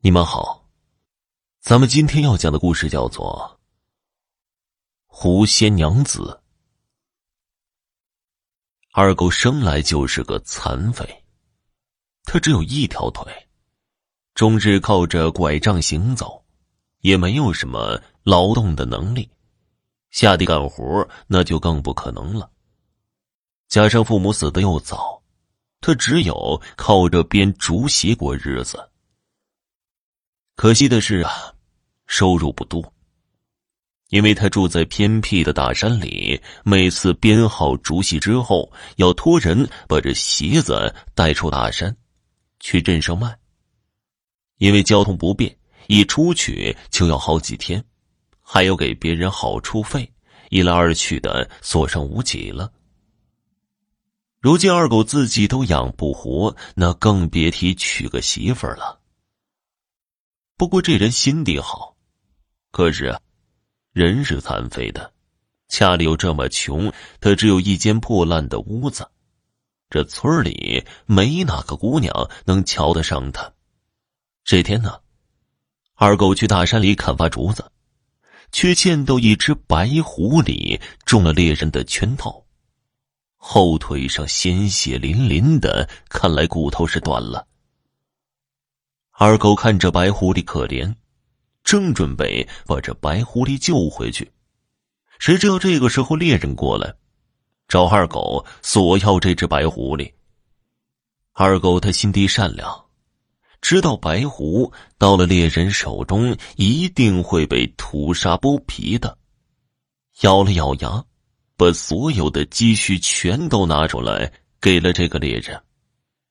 你们好，咱们今天要讲的故事叫做《狐仙娘子》。二狗生来就是个残废，他只有一条腿，终日靠着拐杖行走，也没有什么劳动的能力，下地干活那就更不可能了。加上父母死的又早，他只有靠着编竹席过日子。可惜的是啊，收入不多。因为他住在偏僻的大山里，每次编好竹席之后，要托人把这席子带出大山，去镇上卖。因为交通不便，一出去就要好几天，还要给别人好处费，一来二去的所剩无几了。如今二狗自己都养不活，那更别提娶个媳妇儿了。不过这人心地好，可是，人是残废的，家里又这么穷，他只有一间破烂的屋子，这村里没哪个姑娘能瞧得上他。这天呢，二狗去大山里砍伐竹子，却见到一只白狐狸中了猎人的圈套，后腿上鲜血淋淋的，看来骨头是断了。二狗看着白狐狸可怜，正准备把这白狐狸救回去，谁知道这个时候猎人过来，找二狗索要这只白狐狸。二狗他心地善良，知道白狐到了猎人手中一定会被屠杀剥皮的，咬了咬牙，把所有的积蓄全都拿出来给了这个猎人，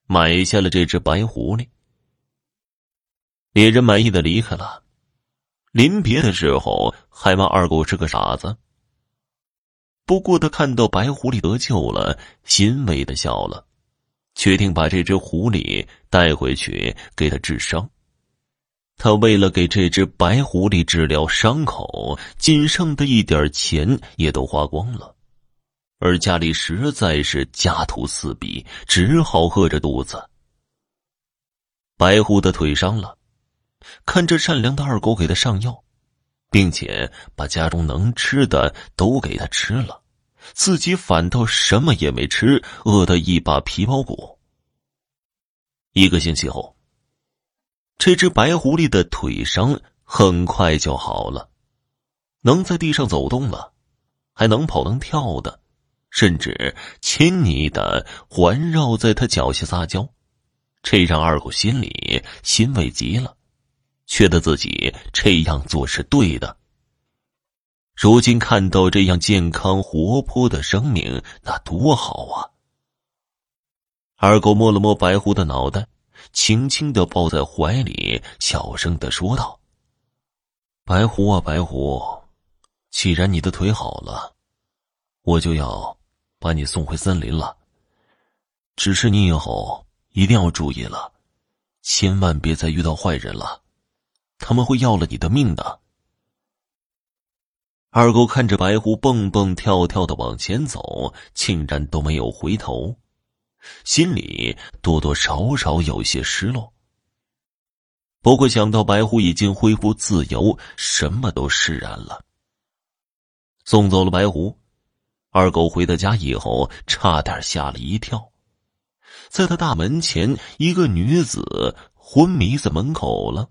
买下了这只白狐狸。猎人满意的离开了，临别的时候还骂二狗是个傻子。不过他看到白狐狸得救了，欣慰的笑了，决定把这只狐狸带回去给他治伤。他为了给这只白狐狸治疗伤口，仅剩的一点钱也都花光了，而家里实在是家徒四壁，只好饿着肚子。白狐的腿伤了。看着善良的二狗给他上药，并且把家中能吃的都给他吃了，自己反倒什么也没吃，饿得一把皮包骨。一个星期后，这只白狐狸的腿伤很快就好了，能在地上走动了，还能跑能跳的，甚至亲昵的环绕在他脚下撒娇，这让二狗心里欣慰极了。觉得自己这样做是对的。如今看到这样健康活泼的生命，那多好啊！二狗摸了摸白狐的脑袋，轻轻的抱在怀里，小声的说道：“白狐啊，白狐，既然你的腿好了，我就要把你送回森林了。只是你以后一定要注意了，千万别再遇到坏人了。”他们会要了你的命的。二狗看着白狐蹦蹦跳跳的往前走，竟然都没有回头，心里多多少少有些失落。不过想到白狐已经恢复自由，什么都释然了。送走了白狐，二狗回到家以后，差点吓了一跳，在他大门前，一个女子昏迷在门口了。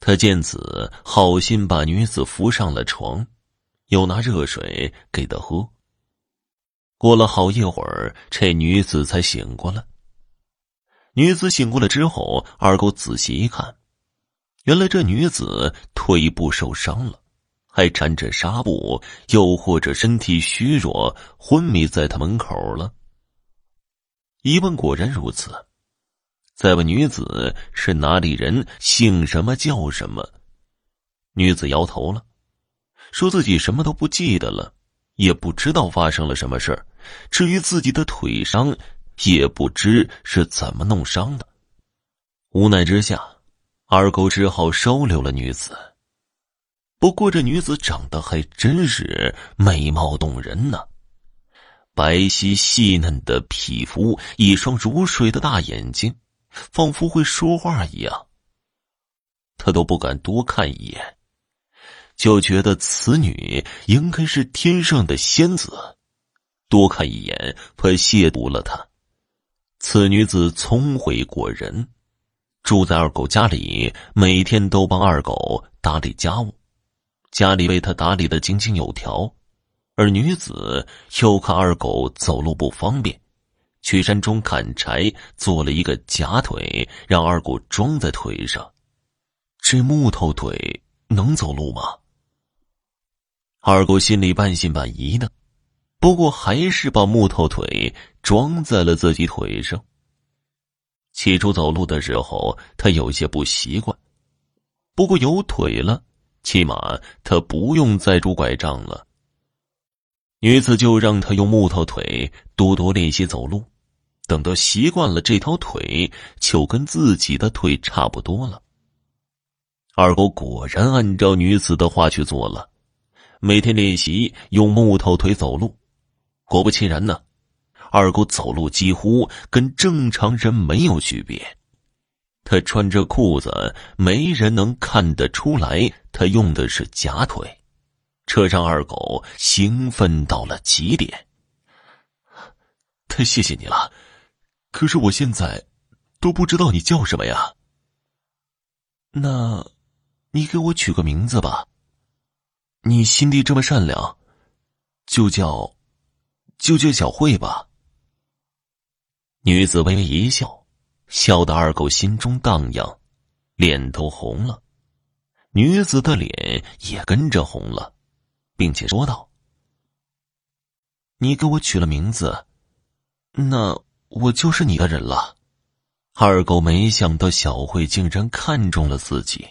他见此，好心把女子扶上了床，又拿热水给她喝。过了好一会儿，这女子才醒过来。女子醒过来之后，二狗仔细一看，原来这女子腿部受伤了，还缠着纱布，又或者身体虚弱，昏迷在他门口了。一问，果然如此。再问女子是哪里人，姓什么叫什么？女子摇头了，说自己什么都不记得了，也不知道发生了什么事儿。至于自己的腿伤，也不知是怎么弄伤的。无奈之下，二狗只好收留了女子。不过这女子长得还真是美貌动人呢，白皙细嫩的皮肤，一双如水的大眼睛。仿佛会说话一样。他都不敢多看一眼，就觉得此女应该是天上的仙子，多看一眼怕亵渎了她。此女子聪慧过人，住在二狗家里，每天都帮二狗打理家务，家里为她打理的井井有条。而女子又看二狗走路不方便，去山中砍柴，做了一个假腿，让二狗装在腿上。这木头腿能走路吗？二狗心里半信半疑的。不过还是把木头腿装在了自己腿上。起初走路的时候，他有些不习惯，不过有腿了，起码他不用再拄拐杖了。女子就让他用木头腿多多练习走路，等到习惯了，这条腿就跟自己的腿差不多了。二狗果然按照女子的话去做了，每天练习用木头腿走路。果不其然呢，二狗走路几乎跟正常人没有区别。他穿着裤子，没人能看得出来他用的是假腿，这让二狗兴奋到了极点。太谢谢你了，可是我现在都不知道你叫什么呀。那，你给我取个名字吧。你心地这么善良，就叫。就叫小慧吧。女子微微一笑，笑得二狗心中荡漾，脸都红了。女子的脸也跟着红了，并且说道：“你给我取了名字，那我就是你的人了。”二狗没想到小慧竟然看中了自己，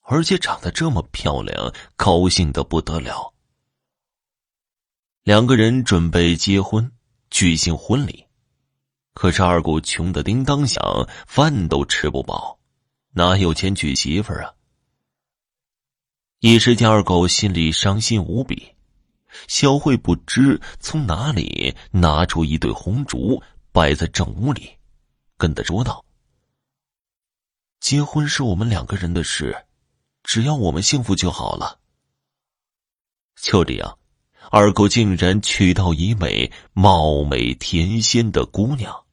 而且长得这么漂亮，高兴的不得了。两个人准备结婚，举行婚礼，可是二狗穷的叮当响，饭都吃不饱，哪有钱娶媳妇啊？一时间，二狗心里伤心无比。小慧不知从哪里拿出一对红烛，摆在正屋里，跟他说道：“结婚是我们两个人的事，只要我们幸福就好了。”就这样。二狗竟然娶到一位貌美甜仙的姑娘，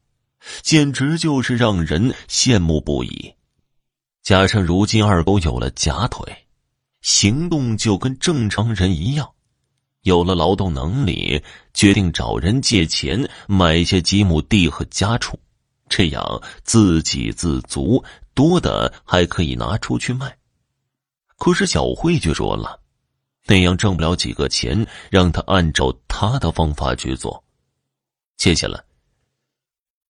简直就是让人羡慕不已。加上如今二狗有了假腿，行动就跟正常人一样，有了劳动能力，决定找人借钱买些几亩地和家畜，这样自给自足，多的还可以拿出去卖。可是小慧却说了。那样挣不了几个钱，让他按照他的方法去做。接下来，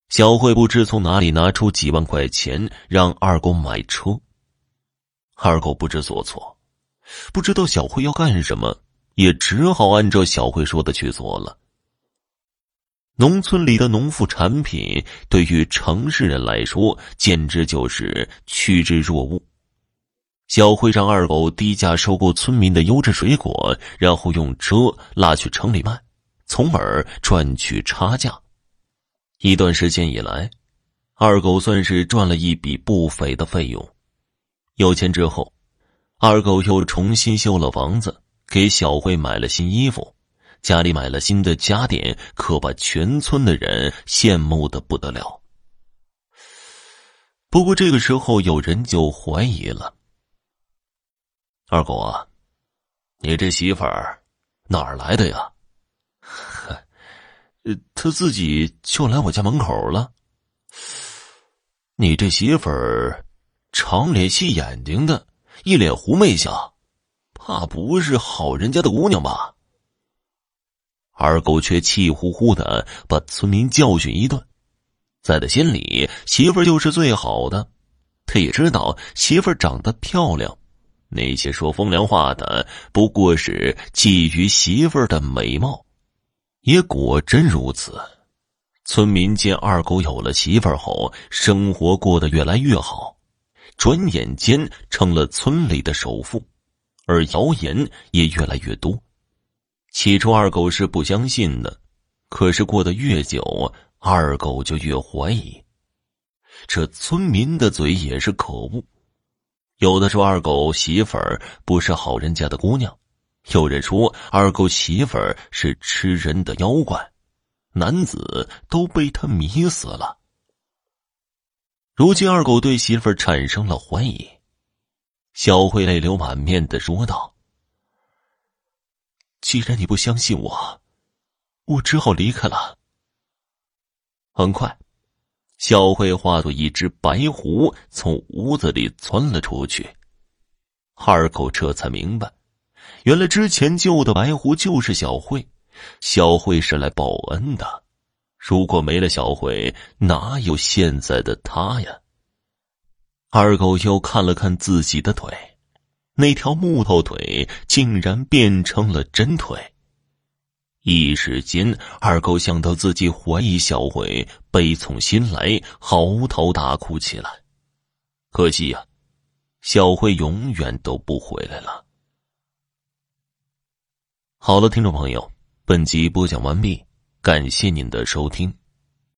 小慧不知从哪里拿出几万块钱，让二狗买车。二狗不知所措，不知道小慧要干什么，也只好按照小慧说的去做了。农村里的农副产品，对于城市人来说，简直就是趋之若鹜。小慧让二狗低价收购村民的优质水果，然后用车拉去城里卖，从而赚取差价。一段时间以来，二狗算是赚了一笔不菲的费用。有钱之后，二狗又重新修了房子，给小慧买了新衣服，家里买了新的家电，可把全村的人羡慕的不得了。不过这个时候，有人就怀疑了。二狗啊，你这媳妇儿哪儿来的呀？呵，呃他自己就来我家门口了。你这媳妇儿长脸细眼睛的，一脸狐媚相，怕不是好人家的姑娘吧？二狗却气呼呼的把村民教训一顿，在他心里，媳妇儿就是最好的。他也知道媳妇儿长得漂亮。那些说风凉话的，不过是觊觎媳妇儿的美貌，也果真如此。村民见二狗有了媳妇儿后，生活过得越来越好，转眼间成了村里的首富，而谣言也越来越多。起初二狗是不相信的，可是过得越久，二狗就越怀疑。这村民的嘴也是可恶。有的说二狗媳妇儿不是好人家的姑娘，有人说二狗媳妇儿是吃人的妖怪，男子都被他迷死了。如今二狗对媳妇儿产生了怀疑，小慧泪流满面的说道：“既然你不相信我，我只好离开了。”很快。小慧化作一只白狐，从屋子里窜了出去。二狗这才明白，原来之前救的白狐就是小慧。小慧是来报恩的，如果没了小慧，哪有现在的他呀？二狗又看了看自己的腿，那条木头腿竟然变成了真腿。一时间，二狗想到自己怀疑小慧，悲从心来，嚎啕大哭起来。可惜呀，小慧永远都不回来了。好了，听众朋友，本集播讲完毕，感谢您的收听。